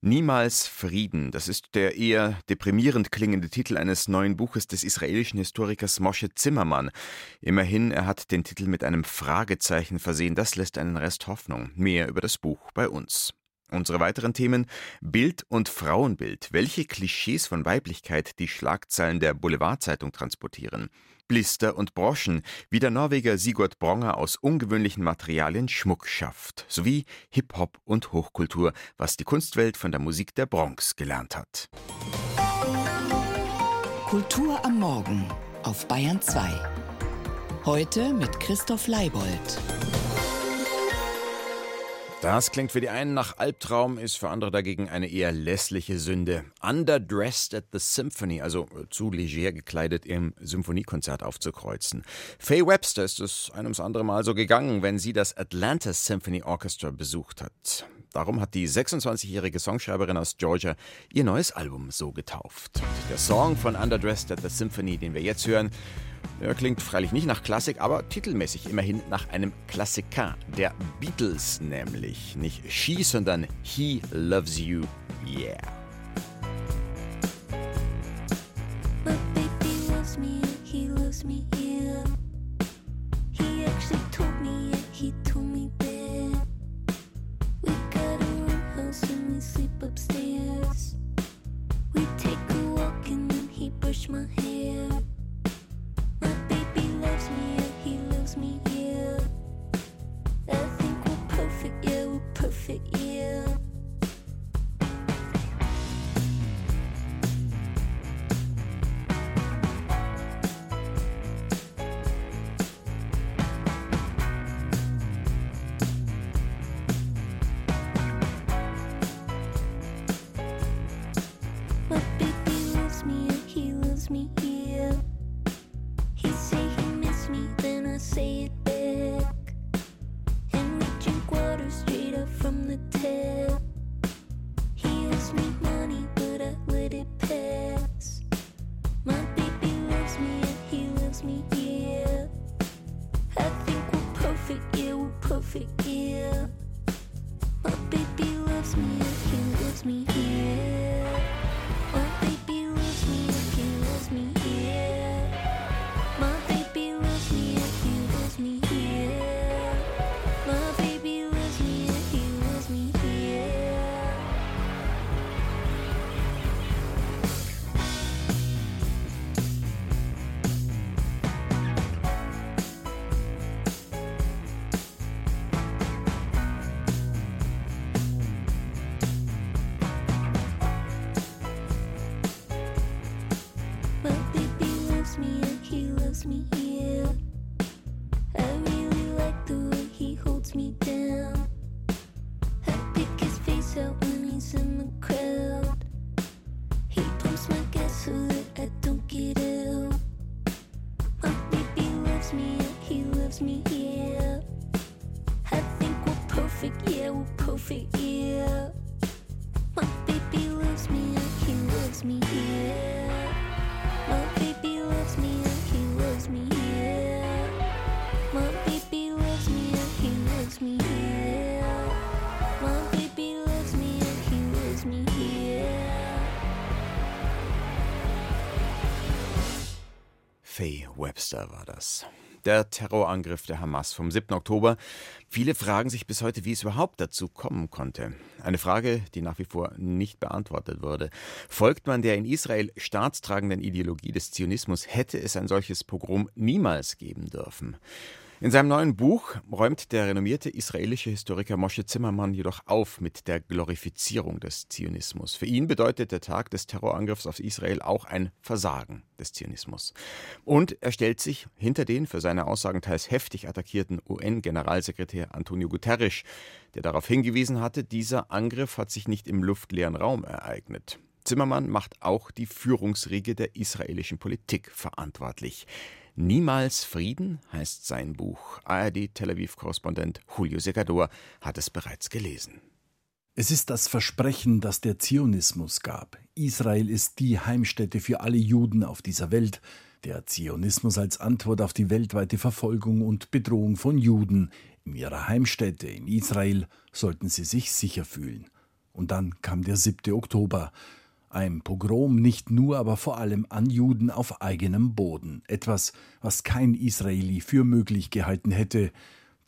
Niemals Frieden, das ist der eher deprimierend klingende Titel eines neuen Buches des israelischen Historikers Moshe Zimmermann. Immerhin, er hat den Titel mit einem Fragezeichen versehen, das lässt einen Rest Hoffnung. Mehr über das Buch bei uns. Unsere weiteren Themen Bild und Frauenbild. Welche Klischees von Weiblichkeit die Schlagzeilen der Boulevardzeitung transportieren. Blister und Broschen, wie der Norweger Sigurd Bronger aus ungewöhnlichen Materialien Schmuck schafft, sowie Hip-Hop und Hochkultur, was die Kunstwelt von der Musik der Bronx gelernt hat. Kultur am Morgen auf Bayern 2. Heute mit Christoph Leibold. Das klingt für die einen nach Albtraum, ist für andere dagegen eine eher lässliche Sünde. Underdressed at the Symphony, also zu leger gekleidet im Symphoniekonzert aufzukreuzen. Faye Webster ist es ein ums andere Mal so gegangen, wenn sie das Atlanta Symphony Orchestra besucht hat. Darum hat die 26-jährige Songschreiberin aus Georgia ihr neues Album so getauft. Der Song von Underdressed at the Symphony, den wir jetzt hören, er klingt freilich nicht nach Klassik, aber titelmäßig immerhin nach einem Klassiker der Beatles, nämlich nicht She, sondern He Loves You, Yeah. my hair. My baby loves me, yeah, he loves me, yeah. I think we're perfect, yeah, we're perfect, yeah. Faye Webster war das. Der Terrorangriff der Hamas vom 7. Oktober. Viele fragen sich bis heute, wie es überhaupt dazu kommen konnte. Eine Frage, die nach wie vor nicht beantwortet wurde. Folgt man der in Israel staatstragenden Ideologie des Zionismus, hätte es ein solches Pogrom niemals geben dürfen. In seinem neuen Buch räumt der renommierte israelische Historiker Moshe Zimmermann jedoch auf mit der Glorifizierung des Zionismus. Für ihn bedeutet der Tag des Terrorangriffs auf Israel auch ein Versagen des Zionismus. Und er stellt sich hinter den für seine Aussagen teils heftig attackierten UN-Generalsekretär Antonio Guterres, der darauf hingewiesen hatte, dieser Angriff hat sich nicht im luftleeren Raum ereignet. Zimmermann macht auch die Führungsriege der israelischen Politik verantwortlich. Niemals Frieden heißt sein Buch. ARD Tel Aviv-Korrespondent Julio Segador hat es bereits gelesen. Es ist das Versprechen, das der Zionismus gab. Israel ist die Heimstätte für alle Juden auf dieser Welt. Der Zionismus als Antwort auf die weltweite Verfolgung und Bedrohung von Juden. In ihrer Heimstätte in Israel sollten sie sich sicher fühlen. Und dann kam der 7. Oktober. Ein Pogrom nicht nur, aber vor allem an Juden auf eigenem Boden. Etwas, was kein Israeli für möglich gehalten hätte.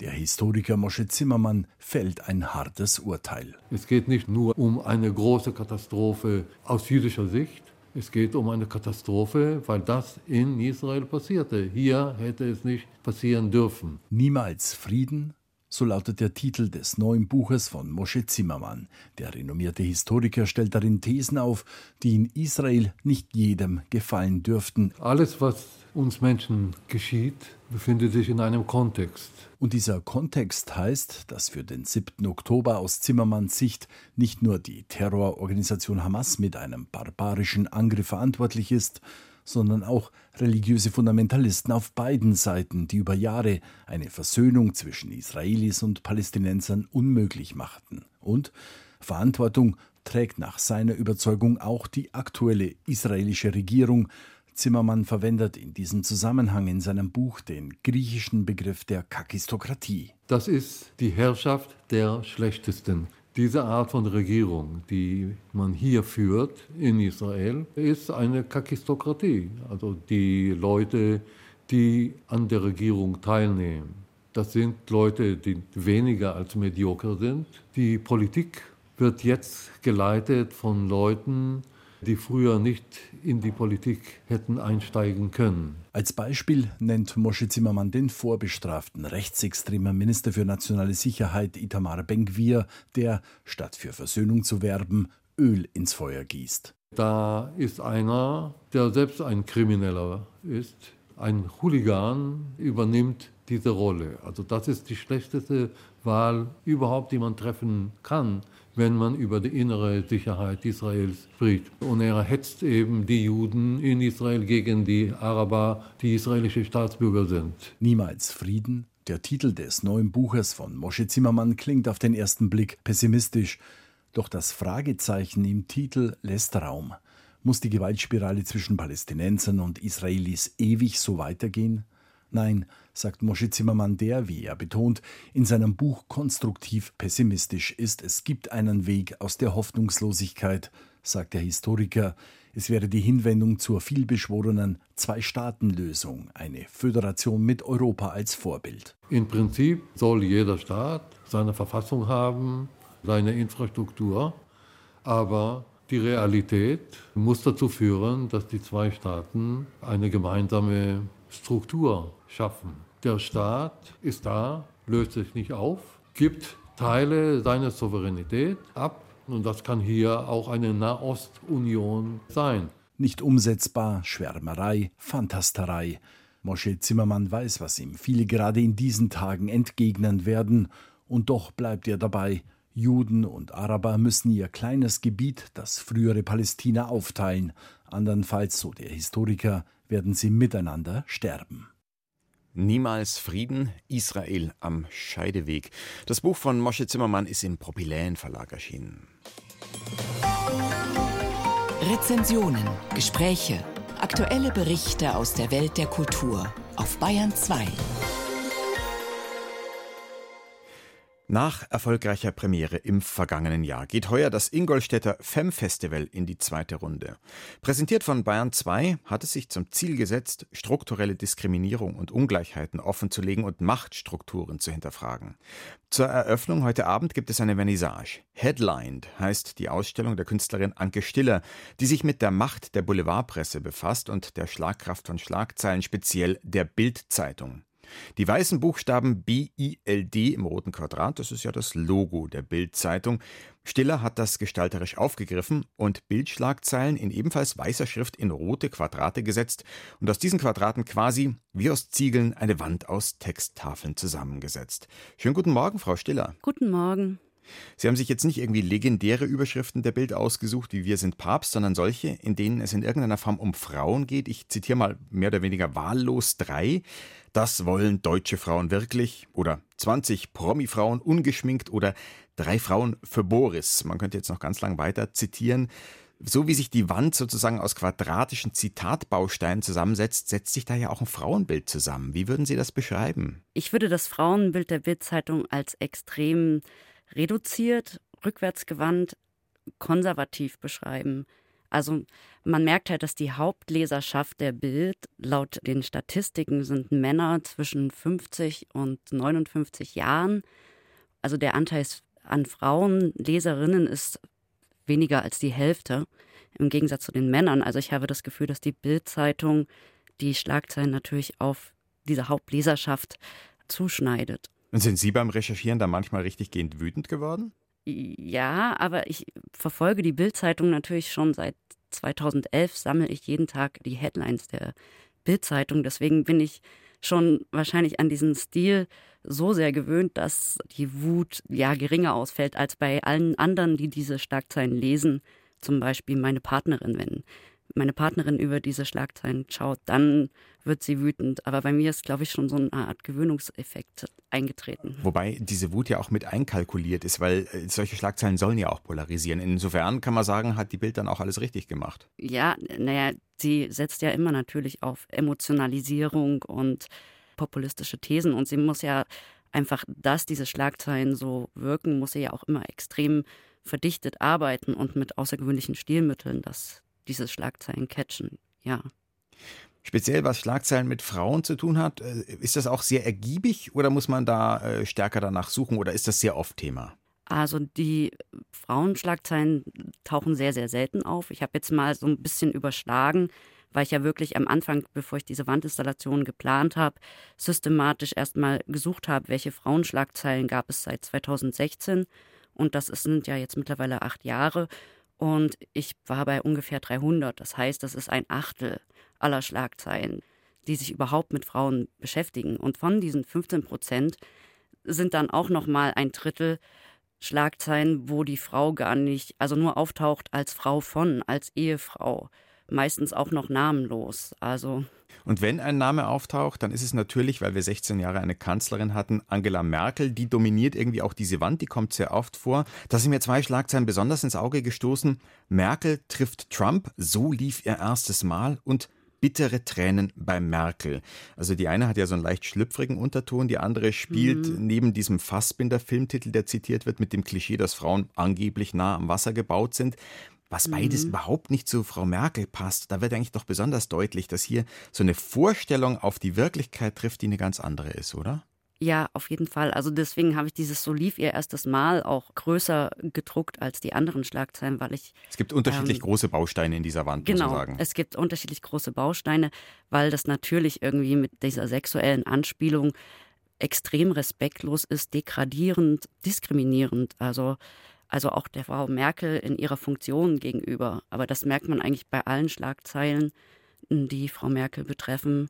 Der Historiker Mosche Zimmermann fällt ein hartes Urteil. Es geht nicht nur um eine große Katastrophe aus jüdischer Sicht, es geht um eine Katastrophe, weil das in Israel passierte. Hier hätte es nicht passieren dürfen. Niemals Frieden, so lautet der Titel des neuen Buches von Moshe Zimmermann. Der renommierte Historiker stellt darin Thesen auf, die in Israel nicht jedem gefallen dürften. Alles, was uns Menschen geschieht, befindet sich in einem Kontext. Und dieser Kontext heißt, dass für den 7. Oktober aus Zimmermanns Sicht nicht nur die Terrororganisation Hamas mit einem barbarischen Angriff verantwortlich ist, sondern auch religiöse Fundamentalisten auf beiden Seiten, die über Jahre eine Versöhnung zwischen Israelis und Palästinensern unmöglich machten. Und Verantwortung trägt nach seiner Überzeugung auch die aktuelle israelische Regierung, Zimmermann verwendet in diesem Zusammenhang in seinem Buch den griechischen Begriff der Kakistokratie. Das ist die Herrschaft der Schlechtesten. Diese Art von Regierung, die man hier führt in Israel, ist eine Kakistokratie. Also die Leute, die an der Regierung teilnehmen, das sind Leute, die weniger als medioker sind. Die Politik wird jetzt geleitet von Leuten, die früher nicht in die Politik hätten einsteigen können. Als Beispiel nennt Moshe Zimmermann den vorbestraften rechtsextremen Minister für nationale Sicherheit Itamar Ben-Gvir, der, statt für Versöhnung zu werben, Öl ins Feuer gießt. Da ist einer, der selbst ein Krimineller ist, ein Hooligan übernimmt diese Rolle. Also das ist die schlechteste Wahl überhaupt, die man treffen kann wenn man über die innere Sicherheit Israels spricht. Und er hetzt eben die Juden in Israel gegen die Araber, die israelische Staatsbürger sind. Niemals Frieden? Der Titel des neuen Buches von Moshe Zimmermann klingt auf den ersten Blick pessimistisch. Doch das Fragezeichen im Titel lässt Raum. Muss die Gewaltspirale zwischen Palästinensern und Israelis ewig so weitergehen? Nein, sagt Moshe Zimmermann, der, wie er betont, in seinem Buch konstruktiv pessimistisch ist. Es gibt einen Weg aus der Hoffnungslosigkeit, sagt der Historiker. Es wäre die Hinwendung zur vielbeschworenen Zwei-Staaten-Lösung, eine Föderation mit Europa als Vorbild. Im Prinzip soll jeder Staat seine Verfassung haben, seine Infrastruktur, aber die Realität muss dazu führen, dass die zwei Staaten eine gemeinsame Struktur schaffen. Der Staat ist da, löst sich nicht auf, gibt Teile seiner Souveränität ab und das kann hier auch eine Nahostunion sein. Nicht umsetzbar, Schwärmerei, Fantasterei. Mosche Zimmermann weiß, was ihm viele gerade in diesen Tagen entgegnen werden, und doch bleibt er dabei, Juden und Araber müssen ihr kleines Gebiet, das frühere Palästina, aufteilen, andernfalls, so der Historiker, werden sie miteinander sterben. Niemals Frieden, Israel am Scheideweg. Das Buch von Mosche Zimmermann ist im Propyläen Verlag erschienen. Rezensionen, Gespräche, aktuelle Berichte aus der Welt der Kultur auf Bayern 2. Nach erfolgreicher Premiere im vergangenen Jahr geht heuer das Ingolstädter Fem Festival in die zweite Runde. Präsentiert von Bayern 2 hat es sich zum Ziel gesetzt, strukturelle Diskriminierung und Ungleichheiten offenzulegen und Machtstrukturen zu hinterfragen. Zur Eröffnung heute Abend gibt es eine Vernissage. Headlined heißt die Ausstellung der Künstlerin Anke Stiller, die sich mit der Macht der Boulevardpresse befasst und der Schlagkraft von Schlagzeilen, speziell der Bildzeitung. Die weißen Buchstaben BILD im roten Quadrat, das ist ja das Logo der Bild-Zeitung. Stiller hat das gestalterisch aufgegriffen und Bildschlagzeilen in ebenfalls weißer Schrift in rote Quadrate gesetzt und aus diesen Quadraten quasi wie aus Ziegeln eine Wand aus Texttafeln zusammengesetzt. Schönen guten Morgen, Frau Stiller. Guten Morgen. Sie haben sich jetzt nicht irgendwie legendäre Überschriften der Bild ausgesucht, wie Wir sind Papst, sondern solche, in denen es in irgendeiner Form um Frauen geht. Ich zitiere mal mehr oder weniger wahllos drei. Das wollen deutsche Frauen wirklich. Oder 20 Promi-Frauen ungeschminkt oder drei Frauen für Boris. Man könnte jetzt noch ganz lang weiter zitieren. So wie sich die Wand sozusagen aus quadratischen Zitatbausteinen zusammensetzt, setzt sich da ja auch ein Frauenbild zusammen. Wie würden Sie das beschreiben? Ich würde das Frauenbild der Bildzeitung als extrem reduziert, rückwärtsgewandt, konservativ beschreiben. Also man merkt halt, dass die Hauptleserschaft der Bild laut den Statistiken sind Männer zwischen 50 und 59 Jahren. Also der Anteil an Frauen, Leserinnen ist weniger als die Hälfte im Gegensatz zu den Männern. Also ich habe das Gefühl, dass die Bild-Zeitung die Schlagzeilen natürlich auf diese Hauptleserschaft zuschneidet. Und sind Sie beim Recherchieren da manchmal richtig gehend wütend geworden? Ja, aber ich verfolge die Bild-Zeitung natürlich schon seit 2011, sammle ich jeden Tag die Headlines der Bild-Zeitung. Deswegen bin ich schon wahrscheinlich an diesen Stil so sehr gewöhnt, dass die Wut ja geringer ausfällt als bei allen anderen, die diese Schlagzeilen lesen. Zum Beispiel meine Partnerin, wenn meine Partnerin über diese Schlagzeilen schaut, dann wird sie wütend. Aber bei mir ist, glaube ich, schon so eine Art Gewöhnungseffekt eingetreten. Wobei diese Wut ja auch mit einkalkuliert ist, weil äh, solche Schlagzeilen sollen ja auch polarisieren. Insofern kann man sagen, hat die Bild dann auch alles richtig gemacht. Ja, naja, sie setzt ja immer natürlich auf Emotionalisierung und populistische Thesen und sie muss ja einfach, dass diese Schlagzeilen so wirken, muss sie ja auch immer extrem verdichtet arbeiten und mit außergewöhnlichen Stilmitteln, dass diese Schlagzeilen catchen, ja. Speziell was Schlagzeilen mit Frauen zu tun hat, äh, ist das auch sehr ergiebig oder muss man da äh, stärker danach suchen oder ist das sehr oft Thema? Also die Frauenschlagzeilen tauchen sehr, sehr selten auf. Ich habe jetzt mal so ein bisschen überschlagen, weil ich ja wirklich am Anfang, bevor ich diese Wandinstallation geplant habe, systematisch erstmal gesucht habe, welche Frauenschlagzeilen gab es seit 2016. Und das sind ja jetzt mittlerweile acht Jahre. Und ich war bei ungefähr 300. Das heißt, das ist ein Achtel aller Schlagzeilen, die sich überhaupt mit Frauen beschäftigen. Und von diesen 15 Prozent sind dann auch noch mal ein Drittel Schlagzeilen, wo die Frau gar nicht, also nur auftaucht als Frau von, als Ehefrau meistens auch noch namenlos. Also und wenn ein Name auftaucht, dann ist es natürlich, weil wir 16 Jahre eine Kanzlerin hatten, Angela Merkel, die dominiert irgendwie auch diese Wand, die kommt sehr oft vor. Da sind mir zwei Schlagzeilen besonders ins Auge gestoßen. Merkel trifft Trump, so lief ihr erstes Mal und bittere Tränen bei Merkel. Also die eine hat ja so einen leicht schlüpfrigen Unterton, die andere spielt mhm. neben diesem Fassbinder-Filmtitel, der zitiert wird, mit dem Klischee, dass Frauen angeblich nah am Wasser gebaut sind. Was beides mhm. überhaupt nicht zu Frau Merkel passt, da wird eigentlich doch besonders deutlich, dass hier so eine Vorstellung auf die Wirklichkeit trifft, die eine ganz andere ist, oder? Ja, auf jeden Fall. Also deswegen habe ich dieses So lief ihr erstes Mal auch größer gedruckt als die anderen Schlagzeilen, weil ich. Es gibt unterschiedlich ähm, große Bausteine in dieser Wand, genau, muss man sagen. Es gibt unterschiedlich große Bausteine, weil das natürlich irgendwie mit dieser sexuellen Anspielung extrem respektlos ist, degradierend, diskriminierend. Also also auch der Frau Merkel in ihrer Funktion gegenüber. Aber das merkt man eigentlich bei allen Schlagzeilen, die Frau Merkel betreffen.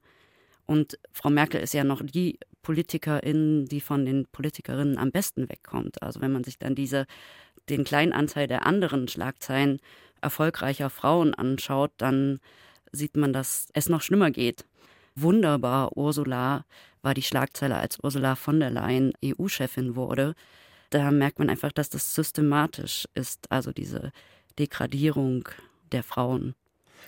Und Frau Merkel ist ja noch die Politikerin, die von den Politikerinnen am besten wegkommt. Also wenn man sich dann diese, den kleinen Anteil der anderen Schlagzeilen erfolgreicher Frauen anschaut, dann sieht man, dass es noch schlimmer geht. Wunderbar, Ursula war die Schlagzeile, als Ursula von der Leyen EU-Chefin wurde da merkt man einfach, dass das systematisch ist, also diese Degradierung der Frauen.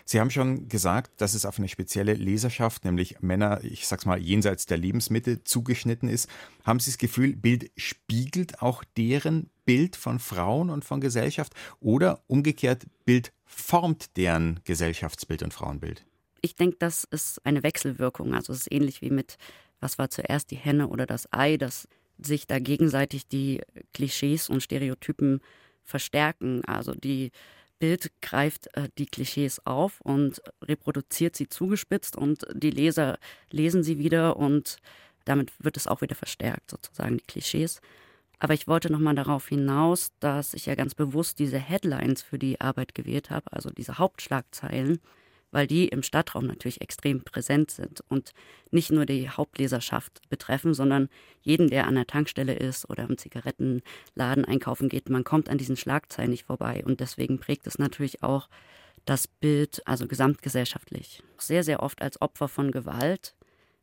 Sie haben schon gesagt, dass es auf eine spezielle Leserschaft, nämlich Männer, ich sag's mal, jenseits der Lebensmittel zugeschnitten ist. Haben Sie das Gefühl, Bild spiegelt auch deren Bild von Frauen und von Gesellschaft oder umgekehrt, Bild formt deren Gesellschaftsbild und Frauenbild? Ich denke, das ist eine Wechselwirkung. Also es ist ähnlich wie mit, was war zuerst die Henne oder das Ei, das sich da gegenseitig die Klischees und Stereotypen verstärken. Also die Bild greift äh, die Klischees auf und reproduziert sie zugespitzt und die Leser lesen sie wieder und damit wird es auch wieder verstärkt, sozusagen die Klischees. Aber ich wollte nochmal darauf hinaus, dass ich ja ganz bewusst diese Headlines für die Arbeit gewählt habe, also diese Hauptschlagzeilen, weil die im Stadtraum natürlich extrem präsent sind und nicht nur die Hauptleserschaft betreffen, sondern jeden, der an der Tankstelle ist oder im Zigarettenladen einkaufen geht, man kommt an diesen Schlagzeilen nicht vorbei. Und deswegen prägt es natürlich auch das Bild, also gesamtgesellschaftlich. Sehr, sehr oft als Opfer von Gewalt.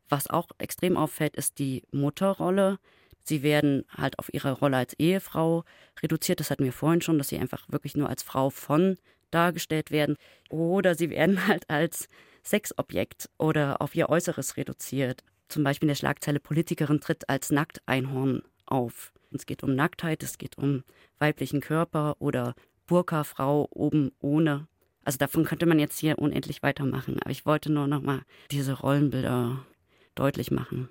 Was auch extrem auffällt, ist die Mutterrolle. Sie werden halt auf ihre Rolle als Ehefrau reduziert. Das hatten wir vorhin schon, dass sie einfach wirklich nur als Frau von dargestellt werden. Oder sie werden halt als Sexobjekt oder auf ihr Äußeres reduziert. Zum Beispiel in der Schlagzeile Politikerin tritt als Nackteinhorn auf. Es geht um Nacktheit, es geht um weiblichen Körper oder Burka-Frau oben ohne. Also davon könnte man jetzt hier unendlich weitermachen. Aber ich wollte nur noch mal diese Rollenbilder deutlich machen.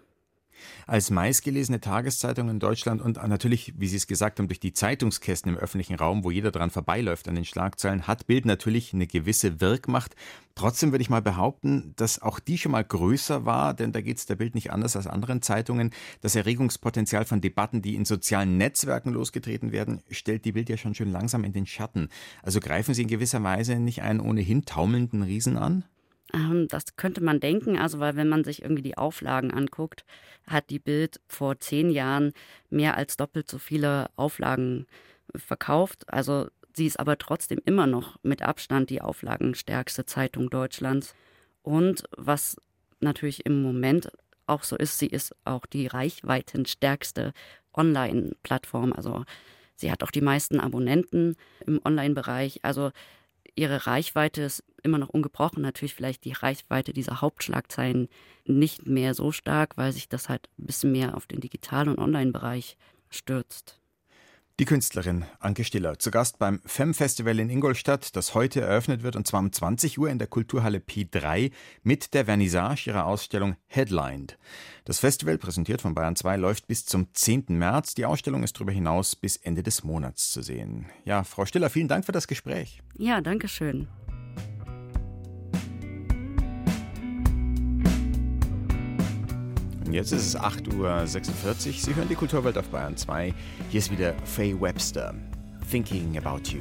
Als meistgelesene Tageszeitung in Deutschland und natürlich, wie Sie es gesagt haben, durch die Zeitungskästen im öffentlichen Raum, wo jeder dran vorbeiläuft an den Schlagzeilen, hat Bild natürlich eine gewisse Wirkmacht. Trotzdem würde ich mal behaupten, dass auch die schon mal größer war, denn da geht es der Bild nicht anders als anderen Zeitungen. Das Erregungspotenzial von Debatten, die in sozialen Netzwerken losgetreten werden, stellt die Bild ja schon schön langsam in den Schatten. Also greifen Sie in gewisser Weise nicht einen ohnehin taumelnden Riesen an? Ähm, das könnte man denken, also weil wenn man sich irgendwie die Auflagen anguckt, hat die Bild vor zehn Jahren mehr als doppelt so viele Auflagen verkauft. Also sie ist aber trotzdem immer noch mit Abstand die auflagenstärkste Zeitung Deutschlands. Und was natürlich im Moment auch so ist, sie ist auch die reichweitenstärkste Online-Plattform. Also sie hat auch die meisten Abonnenten im Online-Bereich. Also ihre Reichweite ist immer noch ungebrochen. Natürlich vielleicht die Reichweite dieser Hauptschlagzeilen nicht mehr so stark, weil sich das halt ein bisschen mehr auf den Digital- und Online-Bereich stürzt. Die Künstlerin Anke Stiller zu Gast beim FEM Festival in Ingolstadt, das heute eröffnet wird und zwar um 20 Uhr in der Kulturhalle P3 mit der Vernissage ihrer Ausstellung Headlined. Das Festival, präsentiert von Bayern 2, läuft bis zum 10. März. Die Ausstellung ist darüber hinaus bis Ende des Monats zu sehen. Ja, Frau Stiller, vielen Dank für das Gespräch. Ja, danke schön. Jetzt ist es 8.46 Uhr. Sie hören die Kulturwelt auf Bayern 2. Hier ist wieder Faye Webster. Thinking About You.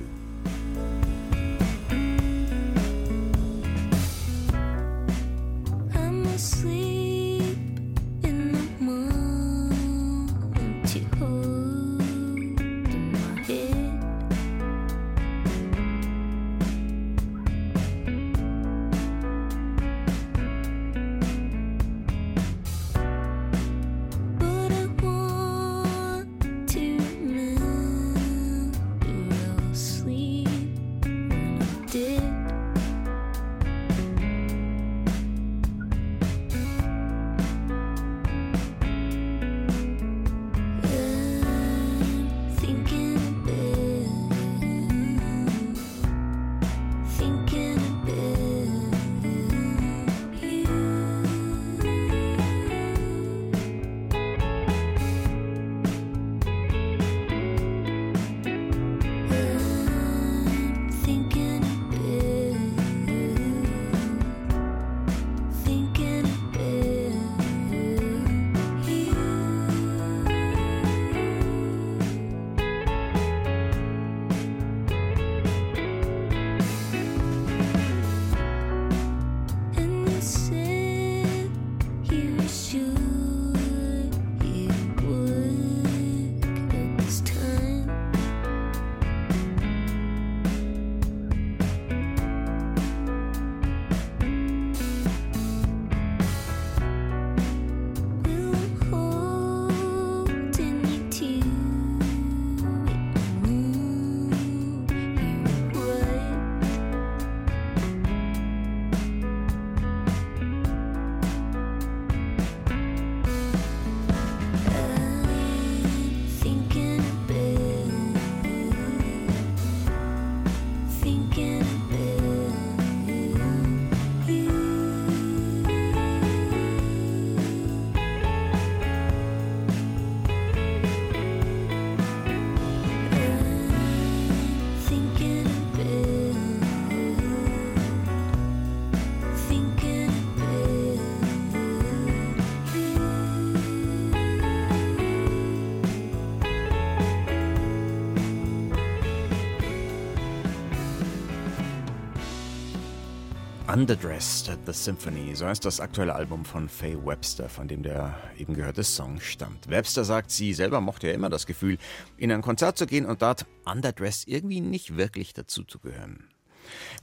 Underdressed at the Symphony, so heißt das aktuelle Album von Faye Webster, von dem der eben gehörte Song stammt. Webster sagt, sie selber mochte ja immer das Gefühl, in ein Konzert zu gehen und dort underdressed irgendwie nicht wirklich dazu zu gehören.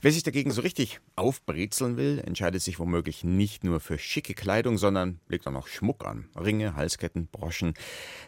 Wer sich dagegen so richtig aufbrezeln will, entscheidet sich womöglich nicht nur für schicke Kleidung, sondern legt auch noch Schmuck an. Ringe, Halsketten, Broschen.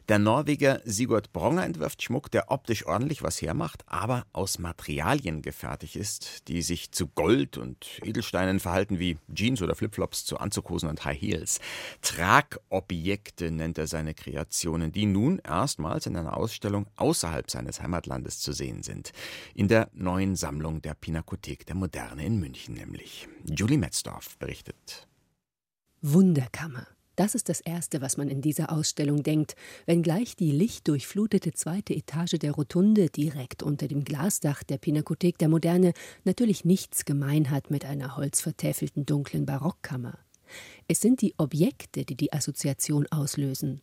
Der Norweger Sigurd Bronger entwirft Schmuck, der optisch ordentlich was hermacht, aber aus Materialien gefertigt ist, die sich zu Gold und Edelsteinen verhalten wie Jeans oder Flipflops zu Anzughosen und High Heels. Tragobjekte nennt er seine Kreationen, die nun erstmals in einer Ausstellung außerhalb seines Heimatlandes zu sehen sind. In der neuen Sammlung der Pinakothek der Moderne in München nämlich. Julie Metzdorf berichtet. Wunderkammer. Das ist das Erste, was man in dieser Ausstellung denkt, wenngleich die lichtdurchflutete zweite Etage der Rotunde direkt unter dem Glasdach der Pinakothek der Moderne natürlich nichts gemein hat mit einer holzvertäfelten dunklen Barockkammer. Es sind die Objekte, die die Assoziation auslösen.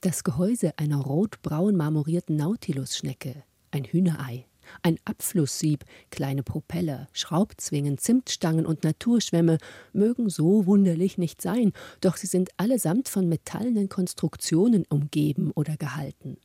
Das Gehäuse einer rotbraun marmorierten Nautilusschnecke, ein Hühnerei, ein Abflusssieb, kleine Propeller, Schraubzwingen, Zimtstangen und Naturschwämme mögen so wunderlich nicht sein, doch sie sind allesamt von metallenen Konstruktionen umgeben oder gehalten.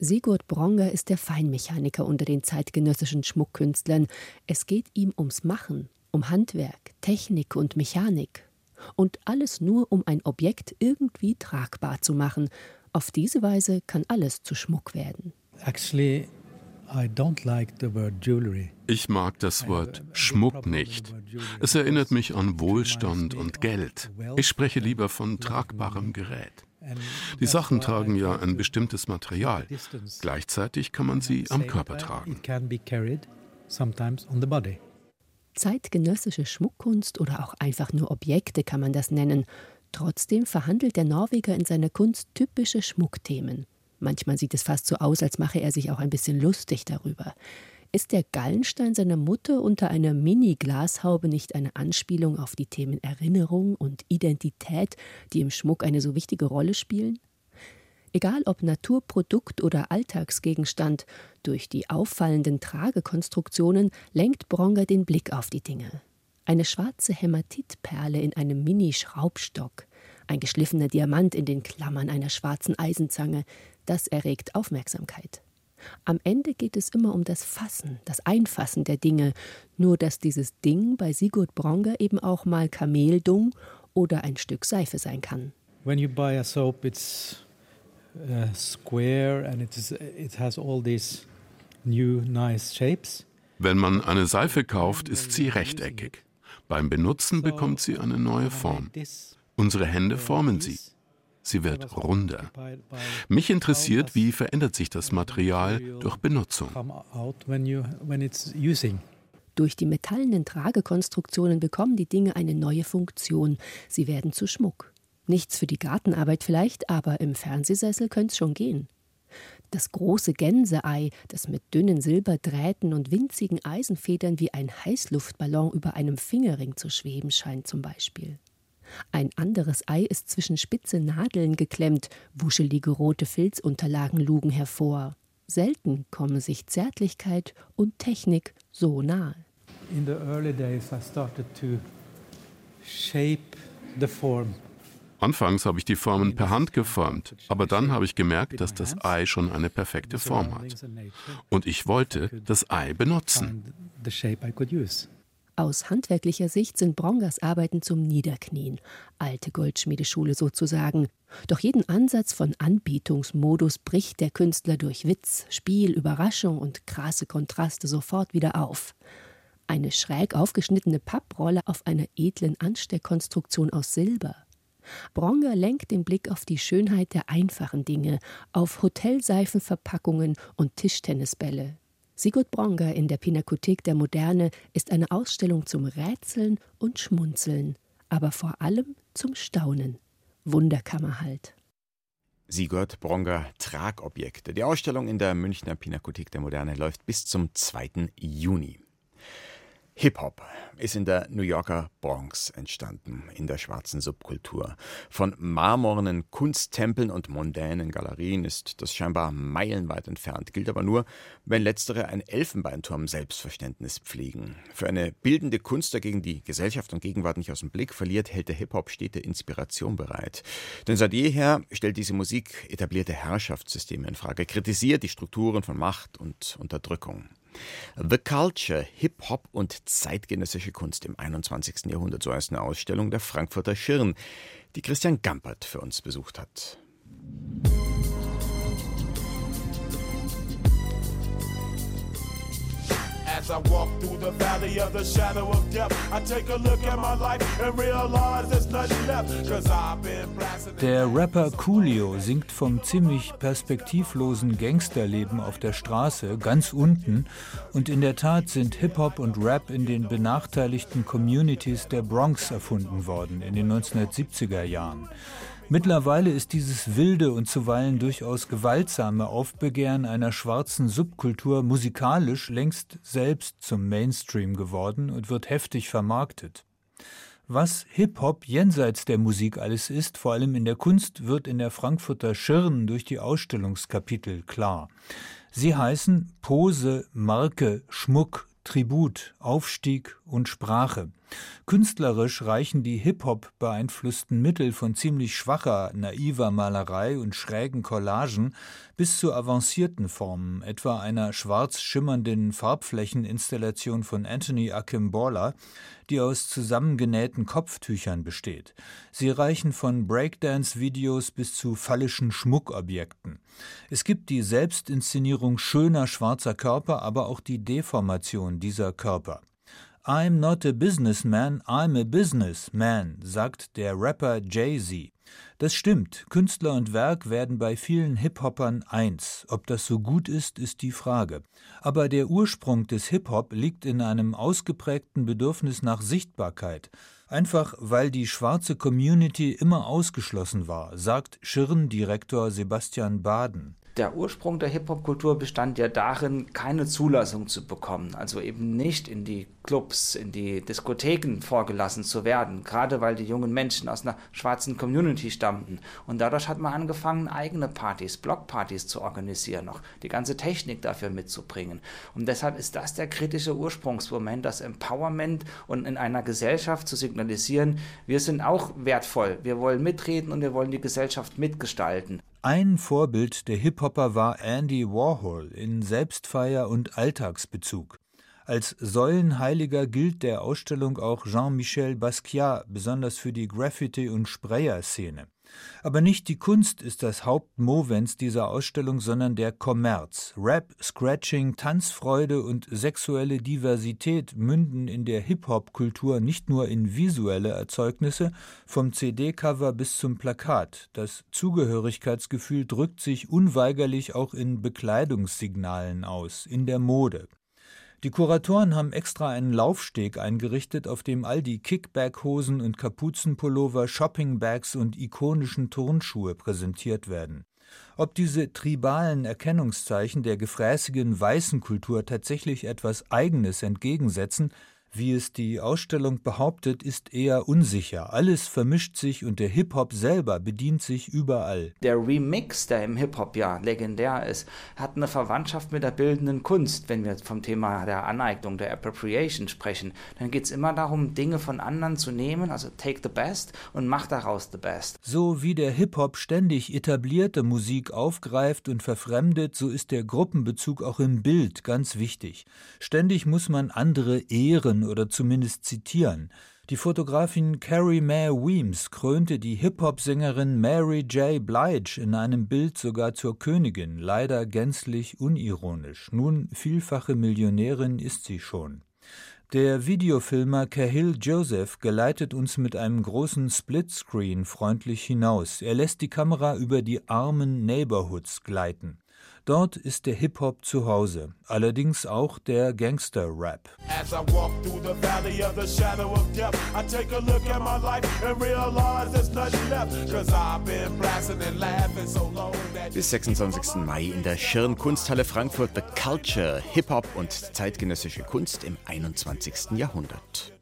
Sigurd Bronger ist der Feinmechaniker unter den zeitgenössischen Schmuckkünstlern. Es geht ihm ums Machen, um Handwerk, Technik und Mechanik. Und alles nur, um ein Objekt irgendwie tragbar zu machen. Auf diese Weise kann alles zu Schmuck werden. Actually, ich mag das Wort Schmuck nicht. Es erinnert mich an Wohlstand und Geld. Ich spreche lieber von tragbarem Gerät. Die Sachen tragen ja ein bestimmtes Material. Gleichzeitig kann man sie am Körper tragen. Zeitgenössische Schmuckkunst oder auch einfach nur Objekte kann man das nennen. Trotzdem verhandelt der Norweger in seiner Kunst typische Schmuckthemen. Manchmal sieht es fast so aus, als mache er sich auch ein bisschen lustig darüber. Ist der Gallenstein seiner Mutter unter einer Mini-Glashaube nicht eine Anspielung auf die Themen Erinnerung und Identität, die im Schmuck eine so wichtige Rolle spielen? Egal ob Naturprodukt oder Alltagsgegenstand, durch die auffallenden Tragekonstruktionen lenkt Bronger den Blick auf die Dinge. Eine schwarze Hämatitperle in einem Mini-Schraubstock, ein geschliffener Diamant in den Klammern einer schwarzen Eisenzange, das erregt Aufmerksamkeit. Am Ende geht es immer um das Fassen, das Einfassen der Dinge, nur dass dieses Ding bei Sigurd Bronger eben auch mal Kameldung oder ein Stück Seife sein kann. When you buy a soap, it's uh, square and it, is, it has all these new nice shapes. Wenn man eine Seife kauft, ist sie rechteckig. Beim Benutzen bekommt sie eine neue Form. Unsere Hände formen sie. Sie wird runder. Mich interessiert, wie verändert sich das Material durch Benutzung. Durch die metallenen Tragekonstruktionen bekommen die Dinge eine neue Funktion. Sie werden zu Schmuck. Nichts für die Gartenarbeit vielleicht, aber im Fernsehsessel könnte es schon gehen. Das große Gänseei, das mit dünnen Silberdrähten und winzigen Eisenfedern wie ein Heißluftballon über einem Fingerring zu schweben scheint zum Beispiel. Ein anderes Ei ist zwischen spitze Nadeln geklemmt, wuschelige rote Filzunterlagen lugen hervor. Selten kommen sich Zärtlichkeit und Technik so nahe. In the early days I started to shape the form Anfangs habe ich die Formen per Hand geformt, aber dann habe ich gemerkt, dass das Ei schon eine perfekte Form hat. Und ich wollte das Ei benutzen. Aus handwerklicher Sicht sind Brongers Arbeiten zum Niederknien, alte Goldschmiedeschule sozusagen. Doch jeden Ansatz von Anbietungsmodus bricht der Künstler durch Witz, Spiel, Überraschung und krasse Kontraste sofort wieder auf. Eine schräg aufgeschnittene Papprolle auf einer edlen Ansteckkonstruktion aus Silber. Bronger lenkt den Blick auf die Schönheit der einfachen Dinge, auf Hotelseifenverpackungen und Tischtennisbälle, Sigurd Bronger in der Pinakothek der Moderne ist eine Ausstellung zum Rätseln und Schmunzeln, aber vor allem zum Staunen. Wunderkammer halt. Sigurd Bronger Tragobjekte. Die Ausstellung in der Münchner Pinakothek der Moderne läuft bis zum 2. Juni. Hip-Hop ist in der New Yorker Bronx entstanden, in der schwarzen Subkultur. Von marmornen Kunsttempeln und mondänen Galerien ist das scheinbar meilenweit entfernt, gilt aber nur, wenn letztere ein Elfenbeinturm-Selbstverständnis pflegen. Für eine bildende Kunst dagegen die Gesellschaft und Gegenwart nicht aus dem Blick verliert, hält der Hip-Hop stete Inspiration bereit. Denn seit jeher stellt diese Musik etablierte Herrschaftssysteme in Frage, kritisiert die Strukturen von Macht und Unterdrückung. The Culture, Hip-Hop und zeitgenössische Kunst im 21. Jahrhundert, so heißt eine Ausstellung der Frankfurter Schirn, die Christian Gampert für uns besucht hat. As I walk through the valley of the shadow of death, I take a look at my life and realize there's nothing left. Cause I've been blasting. Der Rapper Coolio singt vom ziemlich perspektivlosen Gangsterleben auf der Straße, ganz unten. Und in der Tat sind Hip-Hop und Rap in den benachteiligten Communities der Bronx erfunden worden in den 1970er Jahren. Mittlerweile ist dieses wilde und zuweilen durchaus gewaltsame Aufbegehren einer schwarzen Subkultur musikalisch längst selbst zum Mainstream geworden und wird heftig vermarktet. Was Hip-Hop jenseits der Musik alles ist, vor allem in der Kunst, wird in der Frankfurter Schirn durch die Ausstellungskapitel klar. Sie heißen Pose, Marke, Schmuck, Tribut, Aufstieg und Sprache. Künstlerisch reichen die Hip-Hop beeinflussten Mittel von ziemlich schwacher, naiver Malerei und schrägen Collagen bis zu avancierten Formen, etwa einer schwarz schimmernden Farbflächeninstallation von Anthony Akimbola, die aus zusammengenähten Kopftüchern besteht. Sie reichen von Breakdance-Videos bis zu fallischen Schmuckobjekten. Es gibt die Selbstinszenierung schöner schwarzer Körper, aber auch die Deformation dieser Körper. I'm not a businessman, I'm a businessman, sagt der Rapper Jay-Z. Das stimmt, Künstler und Werk werden bei vielen Hip-Hoppern eins. Ob das so gut ist, ist die Frage. Aber der Ursprung des Hip-Hop liegt in einem ausgeprägten Bedürfnis nach Sichtbarkeit. Einfach weil die schwarze Community immer ausgeschlossen war, sagt Schirn-Direktor Sebastian Baden der Ursprung der Hip-Hop-Kultur bestand ja darin, keine Zulassung zu bekommen, also eben nicht in die Clubs, in die Diskotheken vorgelassen zu werden, gerade weil die jungen Menschen aus einer schwarzen Community stammten. Und dadurch hat man angefangen, eigene Partys, Blockpartys zu organisieren, noch die ganze Technik dafür mitzubringen. Und deshalb ist das der kritische Ursprungsmoment, das Empowerment und in einer Gesellschaft zu signalisieren, wir sind auch wertvoll, wir wollen mitreden und wir wollen die Gesellschaft mitgestalten. Ein Vorbild der Hip-Hopper war Andy Warhol in Selbstfeier und Alltagsbezug. Als Säulenheiliger gilt der Ausstellung auch Jean-Michel Basquiat, besonders für die Graffiti- und Sprayer-Szene. Aber nicht die Kunst ist das Hauptmovens dieser Ausstellung, sondern der Kommerz. Rap, Scratching, Tanzfreude und sexuelle Diversität münden in der Hip-Hop-Kultur nicht nur in visuelle Erzeugnisse, vom CD-Cover bis zum Plakat. Das Zugehörigkeitsgefühl drückt sich unweigerlich auch in Bekleidungssignalen aus, in der Mode. Die Kuratoren haben extra einen Laufsteg eingerichtet, auf dem all die Kickback-Hosen und Kapuzenpullover, Shoppingbags und ikonischen Turnschuhe präsentiert werden. Ob diese tribalen Erkennungszeichen der gefräßigen weißen Kultur tatsächlich etwas Eigenes entgegensetzen, wie es die Ausstellung behauptet, ist eher unsicher. Alles vermischt sich und der Hip-Hop selber bedient sich überall. Der Remix, der im Hip-Hop ja legendär ist, hat eine Verwandtschaft mit der bildenden Kunst. Wenn wir vom Thema der Aneignung, der Appropriation sprechen, dann geht es immer darum, Dinge von anderen zu nehmen, also take the best und mach daraus the best. So wie der Hip-Hop ständig etablierte Musik aufgreift und verfremdet, so ist der Gruppenbezug auch im Bild ganz wichtig. Ständig muss man andere ehren oder zumindest zitieren. Die Fotografin Carrie Mae Weems krönte die Hip-Hop-Sängerin Mary J. Blige in einem Bild sogar zur Königin, leider gänzlich unironisch. Nun vielfache Millionärin ist sie schon. Der Videofilmer Cahill Joseph geleitet uns mit einem großen Splitscreen freundlich hinaus. Er lässt die Kamera über die armen Neighborhoods gleiten. Dort ist der Hip-Hop zu Hause, allerdings auch der Gangster-Rap. Bis 26. Mai in der Schirn Kunsthalle Frankfurt The Culture, Hip-Hop und zeitgenössische Kunst im 21. Jahrhundert.